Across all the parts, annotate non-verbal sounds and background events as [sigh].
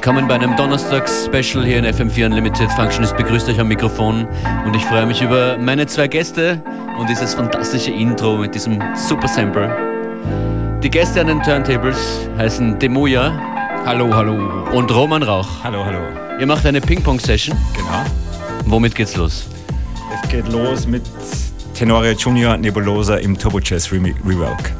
Willkommen bei einem Donnerstags-Special hier in FM4 Unlimited. Functionist begrüßt euch am Mikrofon und ich freue mich über meine zwei Gäste und dieses fantastische Intro mit diesem Super Sample. Die Gäste an den Turntables heißen Demoja. Hallo, hallo. Und Roman Rauch. Hallo, hallo. Ihr macht eine Ping-Pong-Session. Genau. Womit geht's los? Es geht los mit Tenore Junior Nebulosa im Turbo Jazz Rework.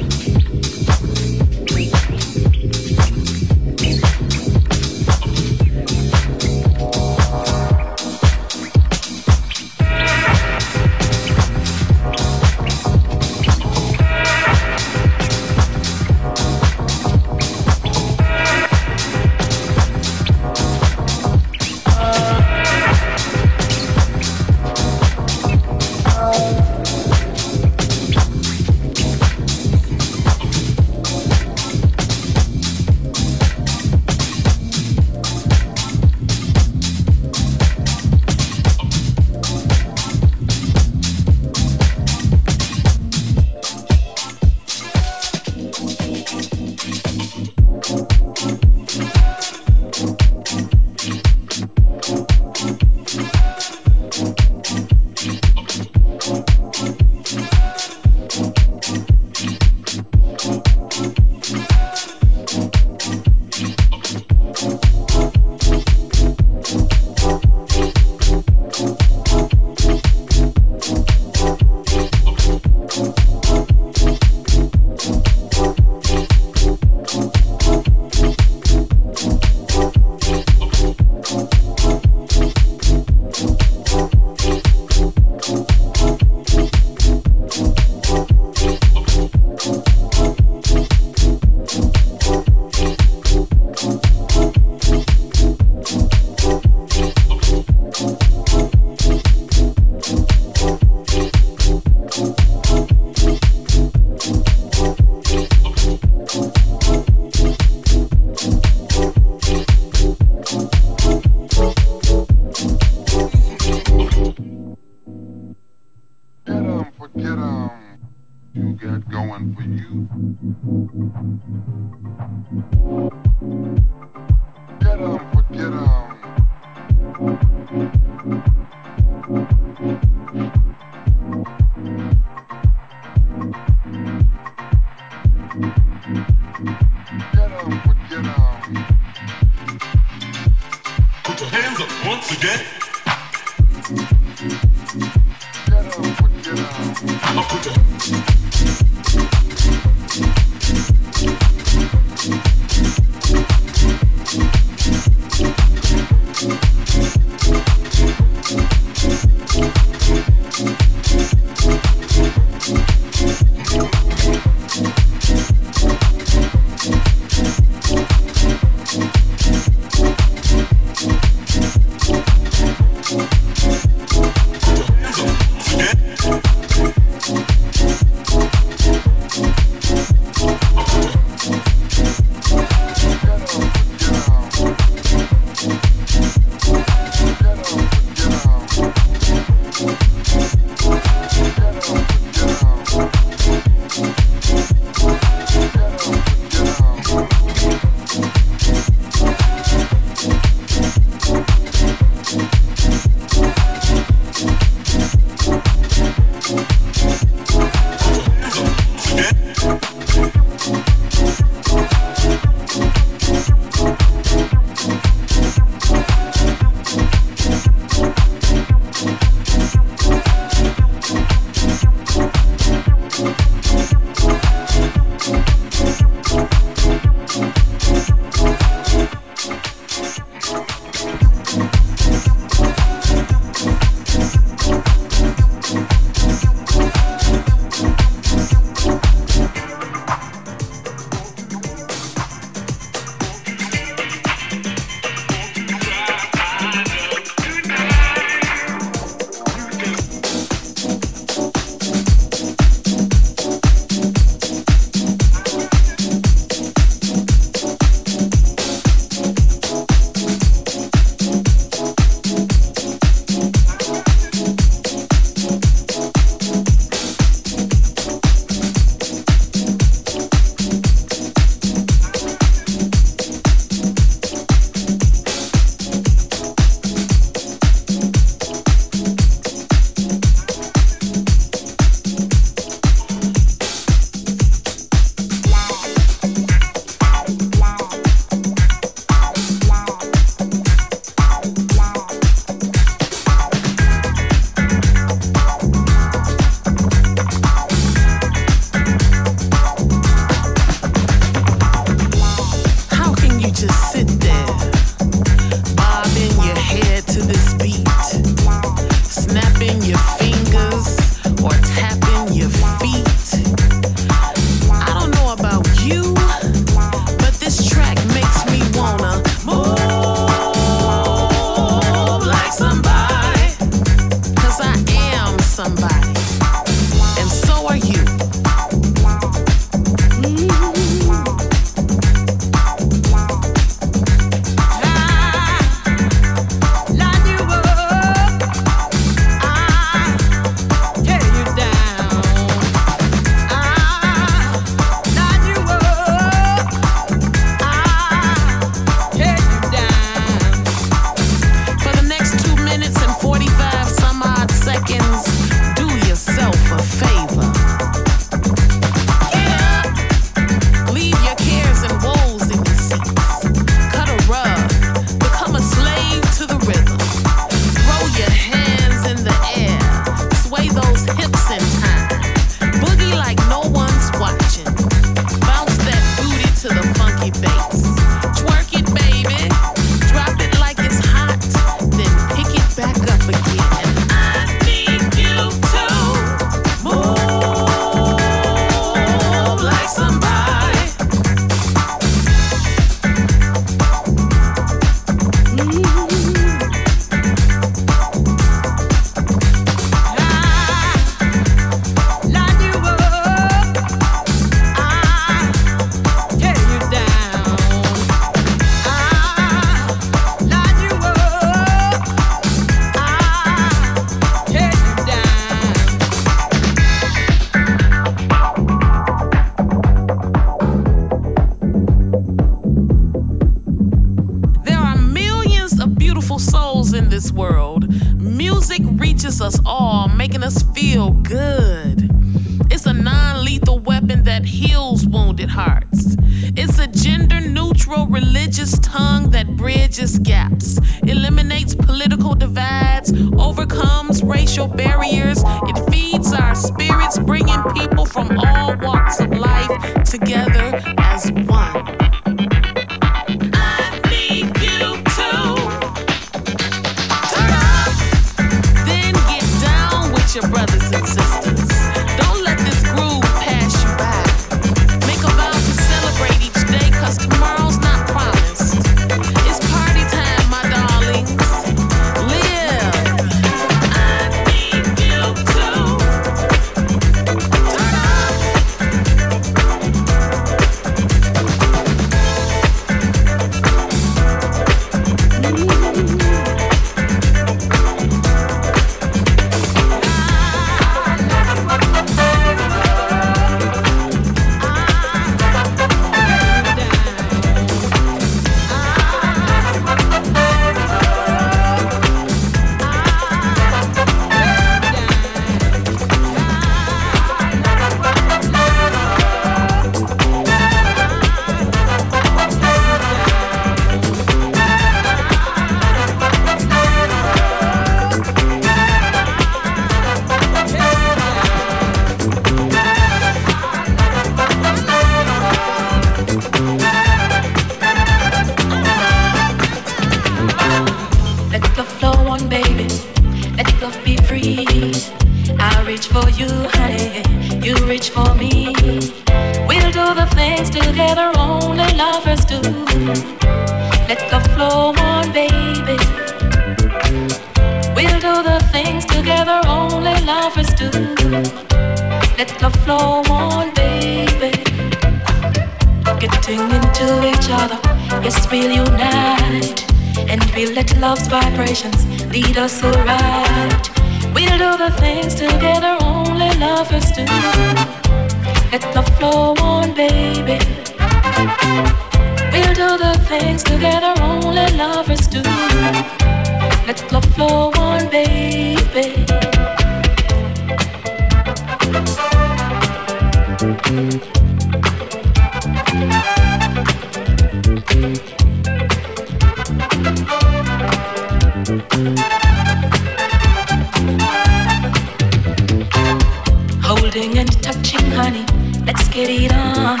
Honey, let's get it on.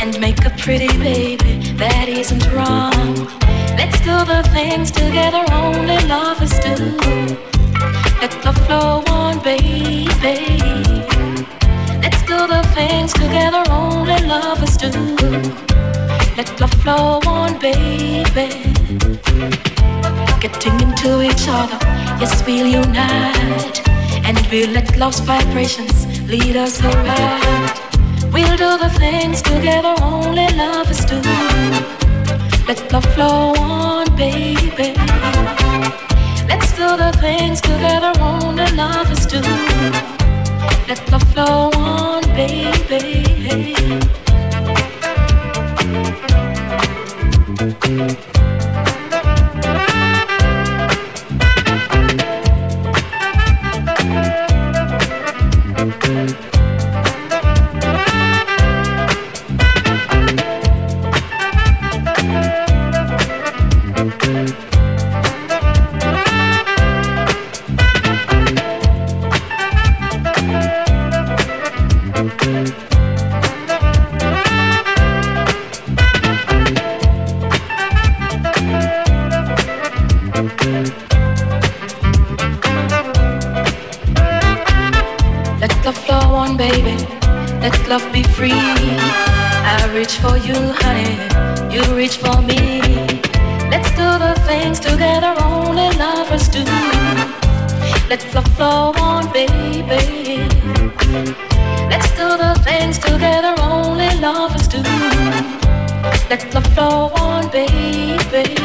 And make a pretty baby, that isn't wrong. Let's do the things together only lovers do. Let the flow on, baby. Let's do the things together only lovers do. Let the flow on, baby. Getting into each other, yes, we'll unite. And we'll let love's vibrations lead us right. We'll do the things together only lovers do. Let the flow on, baby. Let's do the things together only lovers do. Let the flow on, baby. The flow on, baby. Let's do the things together only lovers do. Let flow on, baby.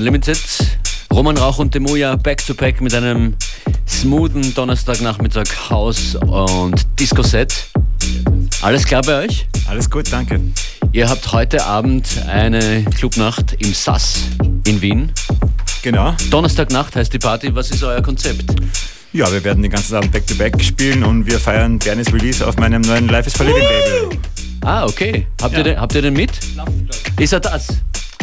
Unlimited. Roman Rauch und Demoja back to back mit einem smoothen Donnerstagnachmittag House und Disco-Set. Alles klar bei euch? Alles gut, danke. Ihr habt heute Abend eine Clubnacht im SAS in Wien. Genau. Donnerstagnacht heißt die Party. Was ist euer Konzept? Ja, wir werden den ganzen Abend Back-to-Back spielen und wir feiern Bernis Release auf meinem neuen Life is for Living Label. Ah, okay. Habt, ihr, den, habt ihr den mit? Ist er das?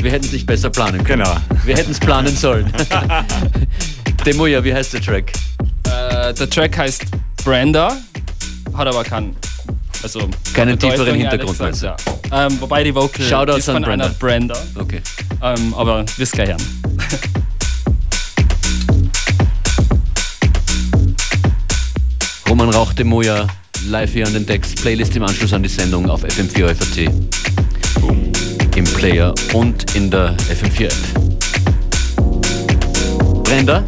Wir hätten es nicht besser planen können. Genau. Wir hätten es planen sollen. [laughs] Demoja, wie heißt der Track? Äh, der Track heißt Brenda, hat aber keinen. Also Keinen tieferen Hintergrund, gesagt, Ja. Ähm, wobei die Vocal Shoutouts ist von an Brenda. einer Brenda. Okay. Ähm, aber wisst gleich hören. [laughs] Roman Rauch, Demoja, live hier an den Decks. Playlist im Anschluss an die Sendung auf FM4 FAT. Im Player und in der FM4 App. Brenda?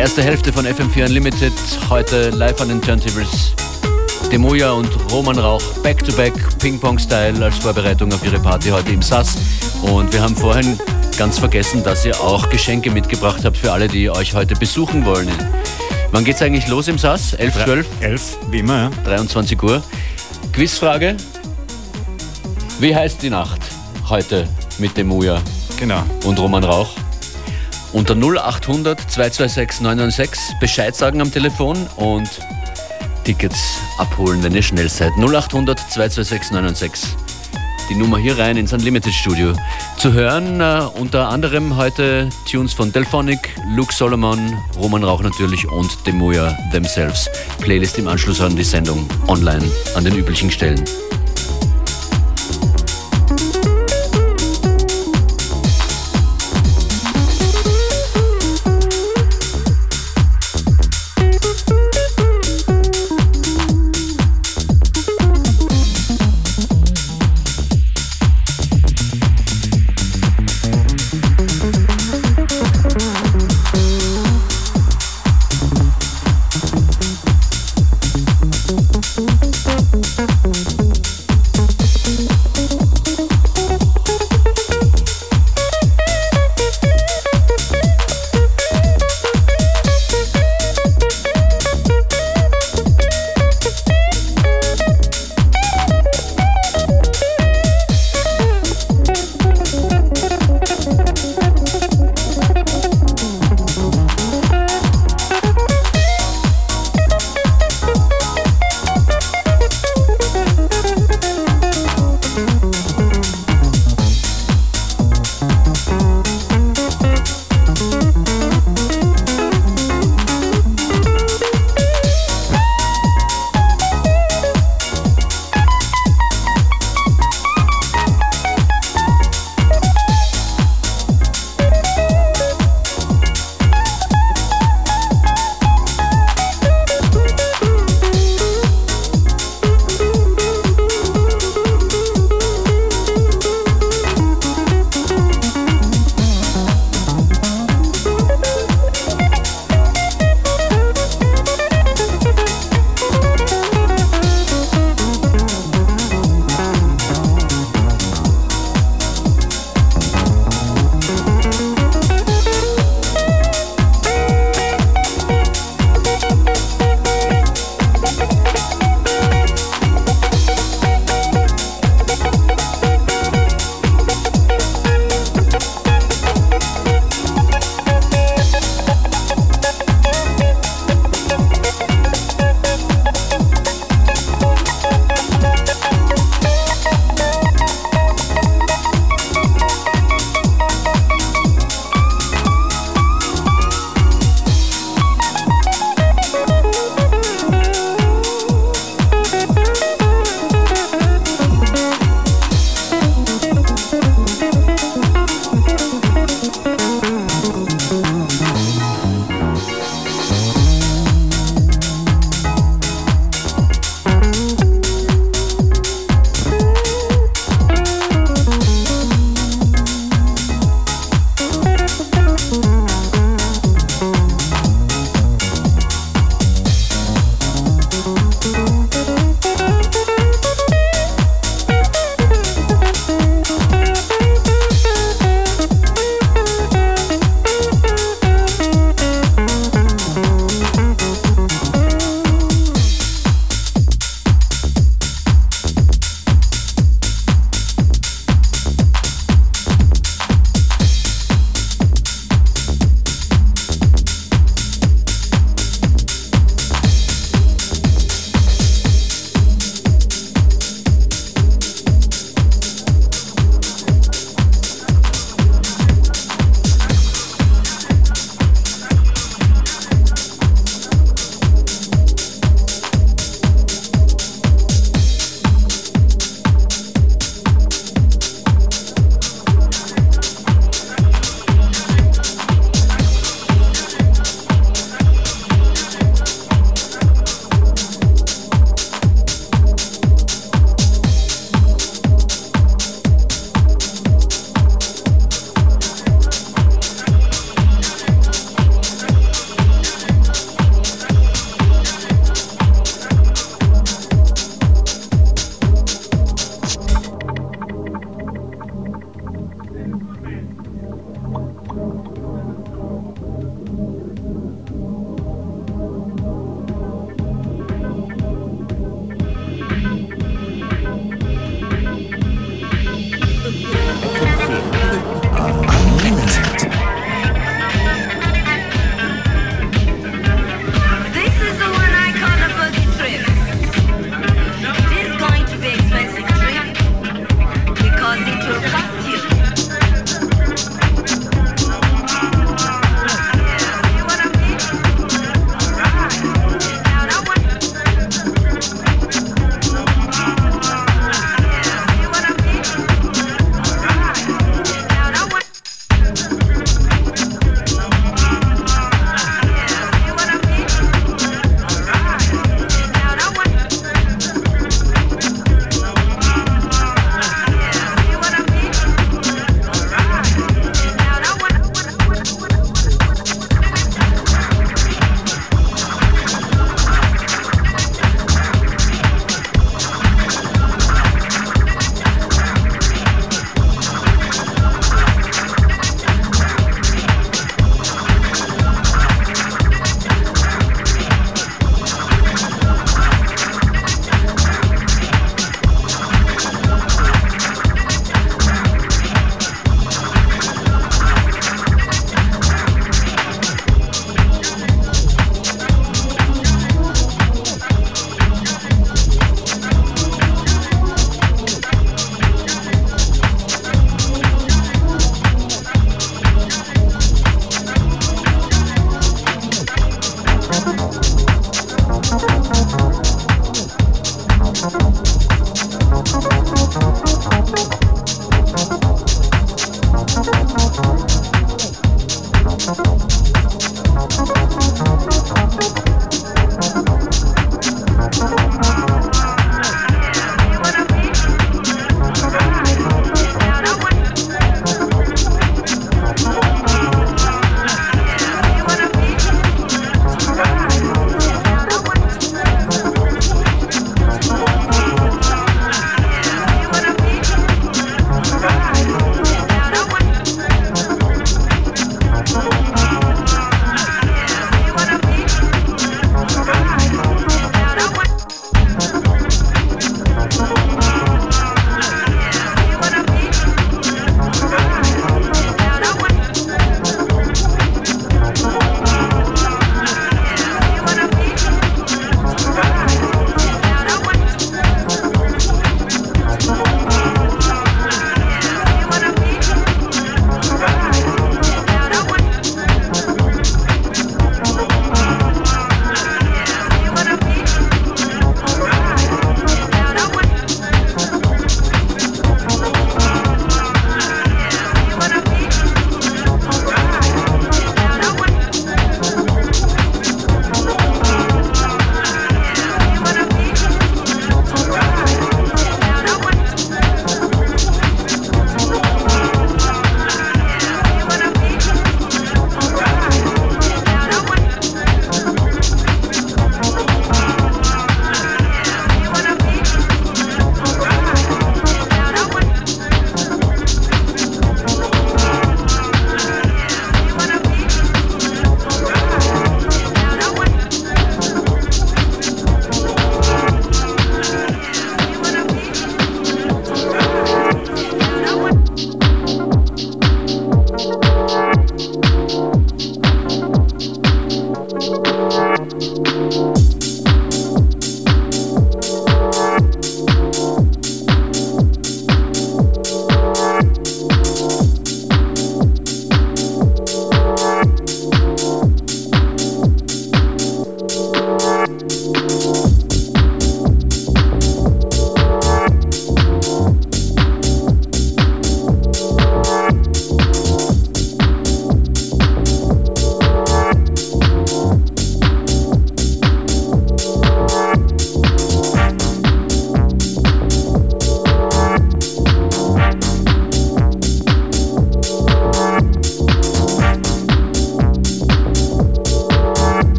Erste Hälfte von FM4 Unlimited. Heute live an den Turntables. Demoja und Roman Rauch back-to-back Ping-Pong-Style als Vorbereitung auf ihre Party heute im SAS. Und wir haben vorhin ganz vergessen, dass ihr auch Geschenke mitgebracht habt für alle, die euch heute besuchen wollen. Wann geht's eigentlich los im SAS? 11, 12? 11, wie immer. Ja. 23 Uhr. Quizfrage. Wie heißt die Nacht heute mit Demoja Genau. und Roman Rauch? Unter 0800 226 996 Bescheid sagen am Telefon und Tickets abholen, wenn ihr schnell seid. 0800 226 996. Die Nummer hier rein ins Unlimited Studio. Zu hören äh, unter anderem heute Tunes von Delphonic, Luke Solomon, Roman Rauch natürlich und Demoya themselves. Playlist im Anschluss an die Sendung online an den üblichen Stellen.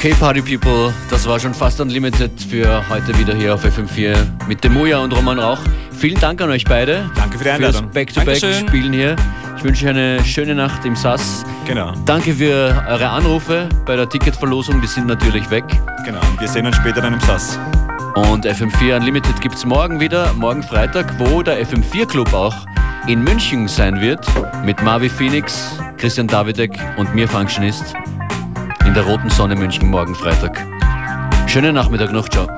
Okay, Party People, das war schon fast unlimited für heute wieder hier auf FM4 mit dem Muja und Roman Rauch. Vielen Dank an euch beide. Danke für die Einladung. Fürs Back-to-Back-Spielen hier. Ich wünsche euch eine schöne Nacht im SAS. Genau. Danke für eure Anrufe bei der Ticketverlosung, die sind natürlich weg. Genau, und wir sehen uns später dann im SAS. Und FM4 Unlimited gibt es morgen wieder, morgen Freitag, wo der FM4 Club auch in München sein wird, mit Marvi Phoenix, Christian Davidek und mir Functionist in der Roten Sonne München morgen Freitag. Schönen Nachmittag noch, ciao.